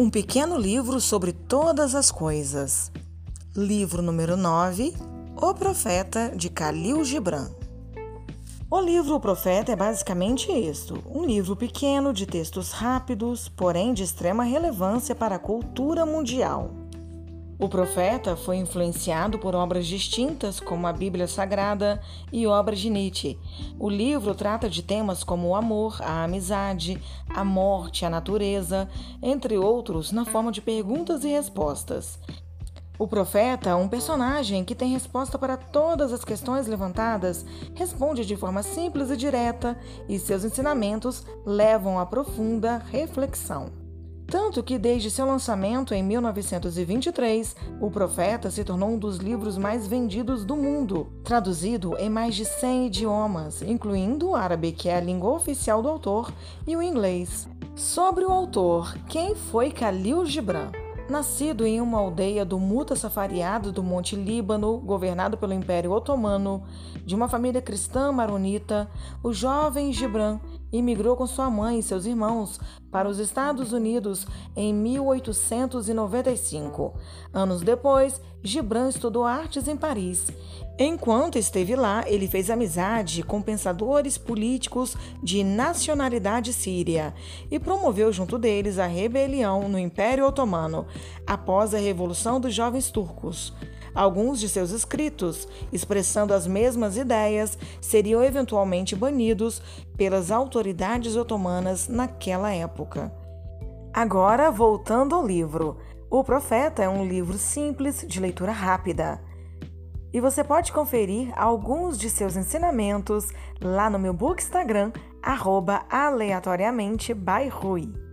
Um pequeno livro sobre todas as coisas. Livro número 9: O Profeta de Khalil Gibran. O livro O Profeta é basicamente isto: um livro pequeno de textos rápidos, porém de extrema relevância para a cultura mundial. O profeta foi influenciado por obras distintas, como a Bíblia Sagrada e obras de Nietzsche. O livro trata de temas como o amor, a amizade, a morte, a natureza, entre outros, na forma de perguntas e respostas. O profeta, um personagem que tem resposta para todas as questões levantadas, responde de forma simples e direta, e seus ensinamentos levam a profunda reflexão. Tanto que, desde seu lançamento em 1923, O Profeta se tornou um dos livros mais vendidos do mundo, traduzido em mais de 100 idiomas, incluindo o árabe, que é a língua oficial do autor, e o inglês. Sobre o autor, quem foi Khalil Gibran? Nascido em uma aldeia do Mutasafariado do Monte Líbano, governado pelo Império Otomano, de uma família cristã maronita, o jovem Gibran imigrou com sua mãe e seus irmãos para os Estados Unidos em 1895. Anos depois, Gibran estudou artes em Paris. Enquanto esteve lá, ele fez amizade com pensadores políticos de nacionalidade síria e promoveu junto deles a rebelião no Império Otomano após a Revolução dos Jovens Turcos. Alguns de seus escritos, expressando as mesmas ideias, seriam eventualmente banidos pelas autoridades otomanas naquela época. Agora, voltando ao livro. O Profeta é um livro simples, de leitura rápida. E você pode conferir alguns de seus ensinamentos lá no meu book Instagram, aleatoriamente by Rui.